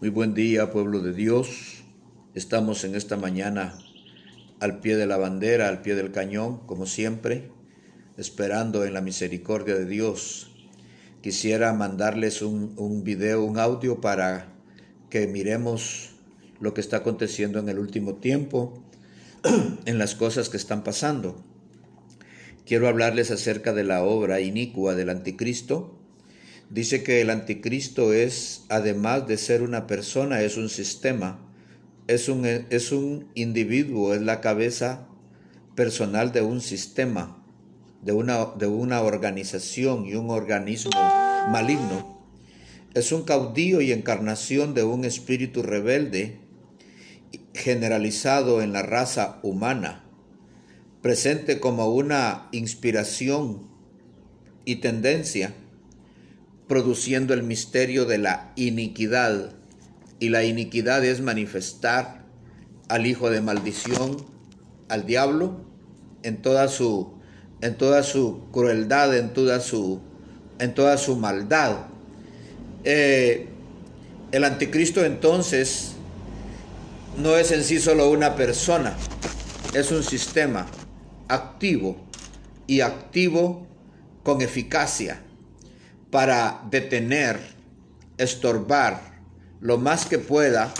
Muy buen día, pueblo de Dios. Estamos en esta mañana al pie de la bandera, al pie del cañón, como siempre, esperando en la misericordia de Dios. Quisiera mandarles un, un video, un audio para que miremos lo que está aconteciendo en el último tiempo, en las cosas que están pasando. Quiero hablarles acerca de la obra inicua del anticristo Dice que el anticristo es, además de ser una persona, es un sistema, es un, es un individuo, es la cabeza personal de un sistema, de una, de una organización y un organismo maligno. Es un caudillo y encarnación de un espíritu rebelde generalizado en la raza humana, presente como una inspiración y tendencia produciendo el misterio de la iniquidad. Y la iniquidad es manifestar al hijo de maldición, al diablo, en toda su, en toda su crueldad, en toda su, en toda su maldad. Eh, el anticristo entonces no es en sí solo una persona, es un sistema activo y activo con eficacia para detener, estorbar lo más que pueda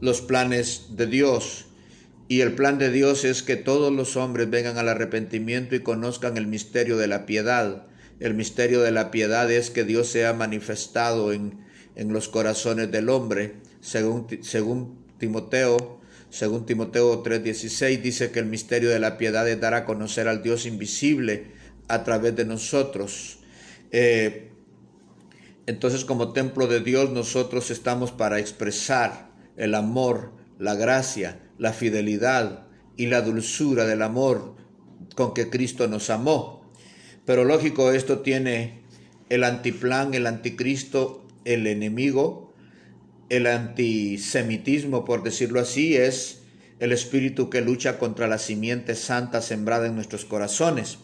los planes de Dios. Y el plan de Dios es que todos los hombres vengan al arrepentimiento y conozcan el misterio de la piedad. El misterio de la piedad es que Dios sea manifestado en, en los corazones del hombre. Según, según Timoteo, según Timoteo 3:16 dice que el misterio de la piedad es dar a conocer al Dios invisible a través de nosotros. Eh, entonces como templo de Dios nosotros estamos para expresar el amor, la gracia, la fidelidad y la dulzura del amor con que Cristo nos amó. Pero lógico, esto tiene el antiplan, el anticristo, el enemigo, el antisemitismo, por decirlo así, es el espíritu que lucha contra la simiente santa sembrada en nuestros corazones.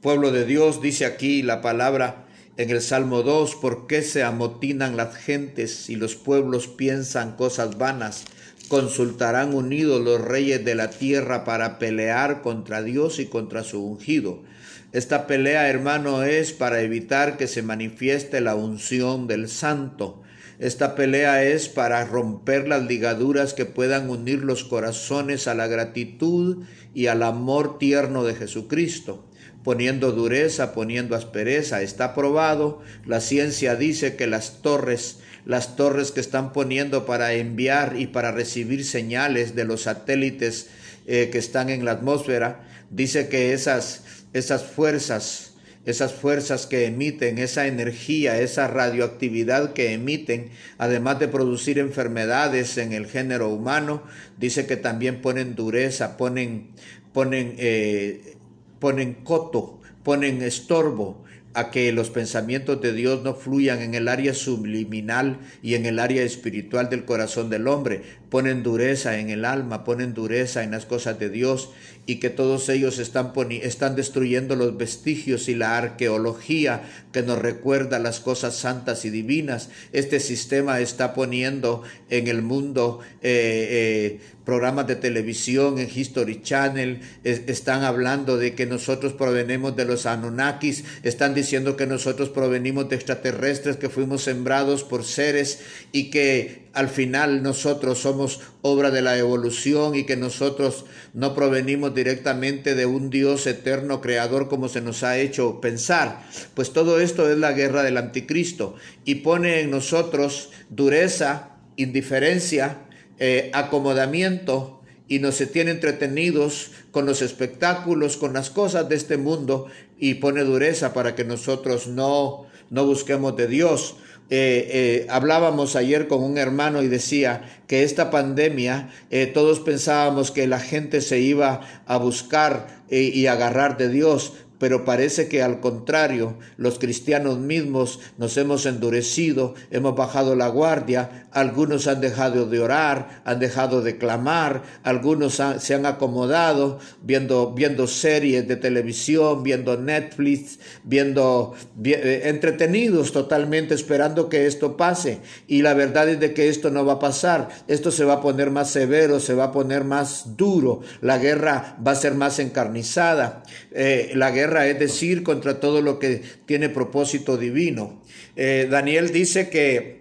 Pueblo de Dios, dice aquí la palabra, en el Salmo 2, ¿por qué se amotinan las gentes y los pueblos piensan cosas vanas? Consultarán unidos los reyes de la tierra para pelear contra Dios y contra su ungido. Esta pelea, hermano, es para evitar que se manifieste la unción del santo. Esta pelea es para romper las ligaduras que puedan unir los corazones a la gratitud y al amor tierno de Jesucristo poniendo dureza, poniendo aspereza. Está probado. La ciencia dice que las torres, las torres que están poniendo para enviar y para recibir señales de los satélites eh, que están en la atmósfera, dice que esas, esas fuerzas, esas fuerzas que emiten, esa energía, esa radioactividad que emiten, además de producir enfermedades en el género humano, dice que también ponen dureza, ponen, ponen eh, ponen coto, ponen estorbo a que los pensamientos de Dios no fluyan en el área subliminal y en el área espiritual del corazón del hombre, ponen dureza en el alma, ponen dureza en las cosas de Dios y que todos ellos están, están destruyendo los vestigios y la arqueología que nos recuerda las cosas santas y divinas. Este sistema está poniendo en el mundo eh, eh, programas de televisión, en History Channel, están hablando de que nosotros provenimos de los Anunnakis, están diciendo que nosotros provenimos de extraterrestres, que fuimos sembrados por seres y que al final nosotros somos obra de la evolución y que nosotros no provenimos directamente de un Dios eterno creador como se nos ha hecho pensar. Pues todo esto es la guerra del anticristo y pone en nosotros dureza, indiferencia, eh, acomodamiento y nos tiene entretenidos con los espectáculos, con las cosas de este mundo y pone dureza para que nosotros no, no busquemos de Dios. Eh, eh, hablábamos ayer con un hermano y decía que esta pandemia todos pensábamos que la gente se iba a buscar y agarrar de Dios, pero parece que al contrario, los cristianos mismos nos hemos endurecido, hemos bajado la guardia, algunos han dejado de orar, han dejado de clamar, algunos se han acomodado viendo, viendo series de televisión, viendo Netflix, viendo eh, entretenidos totalmente esperando que esto pase. Y la verdad es de que esto no va a pasar, esto se va a poner más severo, se va a poner más duro, la guerra va a ser más encarnizada, eh, la es decir contra todo lo que tiene propósito divino. Eh, Daniel dice que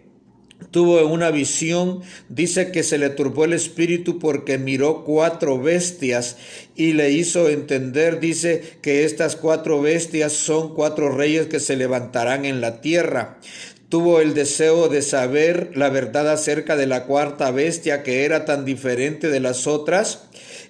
tuvo una visión, dice que se le turbó el espíritu porque miró cuatro bestias y le hizo entender, dice que estas cuatro bestias son cuatro reyes que se levantarán en la tierra tuvo el deseo de saber la verdad acerca de la cuarta bestia que era tan diferente de las otras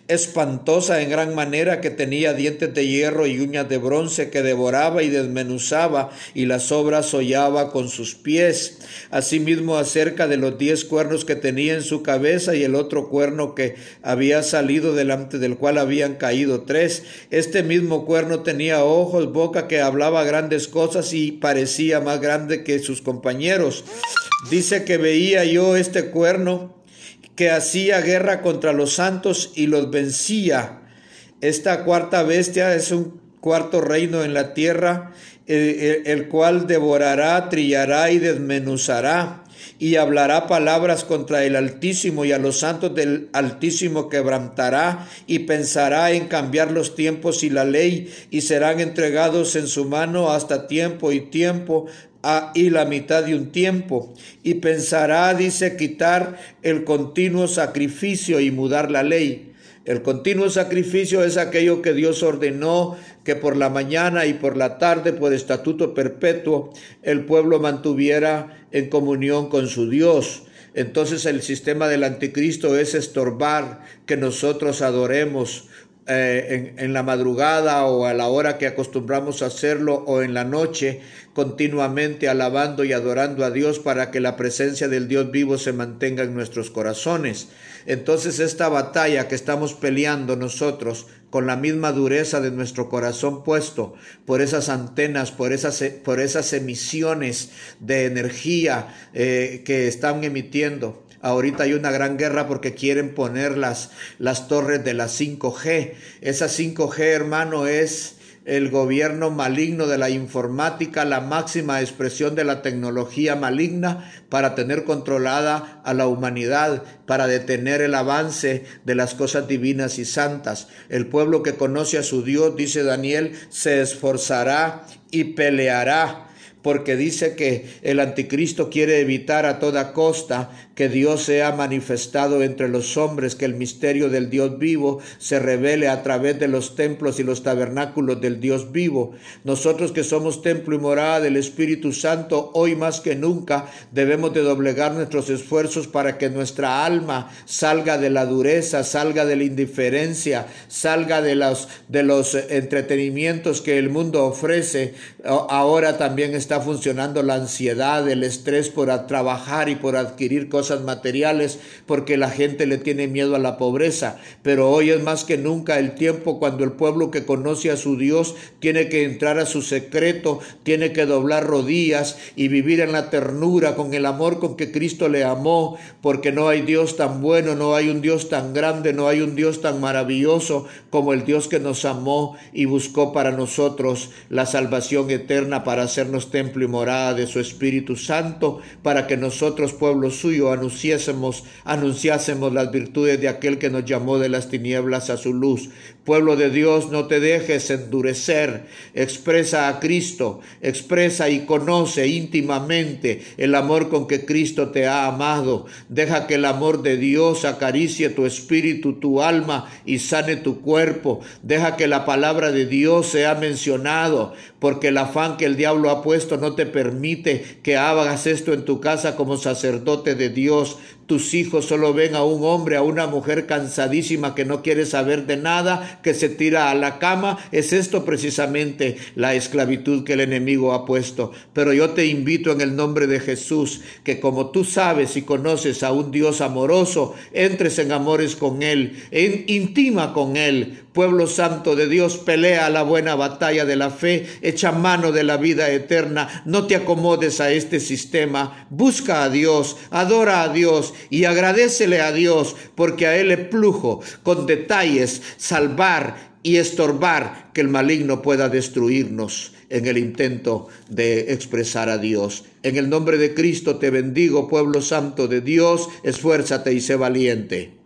espantosa en gran manera que tenía dientes de hierro y uñas de bronce que devoraba y desmenuzaba y las obras hollaba con sus pies. Asimismo acerca de los diez cuernos que tenía en su cabeza y el otro cuerno que había salido delante del cual habían caído tres. Este mismo cuerno tenía ojos, boca que hablaba grandes cosas y parecía más grande que sus compañeros. Dice que veía yo este cuerno que hacía guerra contra los santos y los vencía. Esta cuarta bestia es un cuarto reino en la tierra, el, cual devorará, trillará y desmenuzará y hablará palabras contra el Altísimo y a los santos del Altísimo quebrantará y pensará en cambiar los tiempos y la ley y serán entregados en su mano hasta tiempo y tiempo y la mitad de un tiempo, y pensará, dice, quitar el continuo sacrificio y mudar la ley. El continuo sacrificio es aquello que Dios ordenó que por la mañana y por la tarde, por estatuto perpetuo, el pueblo mantuviera en comunión con su Dios. Entonces el sistema del anticristo es estorbar que nosotros adoremos eh, en, la madrugada o a la hora que acostumbramos a hacerlo o en la noche, continuamente alabando y adorando a Dios para que la presencia del Dios vivo se mantenga en nuestros corazones. Entonces esta batalla que estamos peleando nosotros con la misma dureza de nuestro corazón puesto por esas antenas, por esas, por esas emisiones de energía eh, que están emitiendo, Ahorita hay una gran guerra porque quieren poner las, las torres de la 5G. Esa 5G, hermano, es el gobierno maligno de la informática, la máxima expresión de la tecnología maligna para tener controlada a la humanidad, para detener el avance de las cosas divinas y santas. El pueblo que conoce a su Dios, dice Daniel, se esforzará y peleará porque dice que el anticristo quiere evitar a toda costa que Dios sea manifestado entre los hombres, que el misterio del Dios vivo se revele a través de los templos y los tabernáculos del Dios vivo. Nosotros que somos templo y morada del Espíritu Santo, hoy más que nunca debemos de doblegar nuestros esfuerzos para que nuestra alma salga de la dureza, salga de la indiferencia, salga de los, de los entretenimientos que el mundo ofrece. Ahora también está funcionando la ansiedad, el estrés por trabajar y por adquirir cosas materiales, porque la gente le tiene miedo a la pobreza. Pero hoy es más que nunca el tiempo cuando el pueblo que conoce a su Dios tiene que entrar a su secreto, tiene que doblar rodillas y vivir en la ternura, con el amor con que Cristo le amó, porque no hay Dios tan bueno, no hay un Dios tan grande, no hay un Dios tan maravilloso como el Dios que nos amó y buscó para nosotros la salvación eterna para hacernos templo y morada de su Espíritu Santo, para que nosotros, pueblo suyo, anunciásemos, anunciásemos las virtudes de aquel que nos llamó de las tinieblas a su luz. Pueblo de Dios, no te dejes endurecer, expresa a Cristo, expresa y conoce íntimamente el amor con que Cristo te ha amado. Deja que el amor de Dios acaricie tu espíritu, tu alma y sane tu cuerpo. Deja que la palabra de Dios sea mencionado, porque el afán que el diablo ha puesto no te permite que hagas esto en tu casa como sacerdote de Dios. Tus hijos solo ven a un hombre, a una mujer cansadísima que no quiere saber de nada, que se tira a la cama. Es esto precisamente la esclavitud que el enemigo ha puesto. Pero yo te invito en el nombre de Jesús, que como tú sabes y conoces a un Dios amoroso, entres en amores con Él, intima con Él. Pueblo santo de Dios, pelea la buena batalla de la fe, echa mano de la vida eterna, no te acomodes a este sistema, busca a Dios, adora a Dios y agradecele a Dios, porque a Él le plujo con detalles salvar y estorbar que el maligno pueda destruirnos en el intento de expresar a Dios. En el nombre de Cristo te bendigo, pueblo santo de Dios, esfuérzate y sé valiente.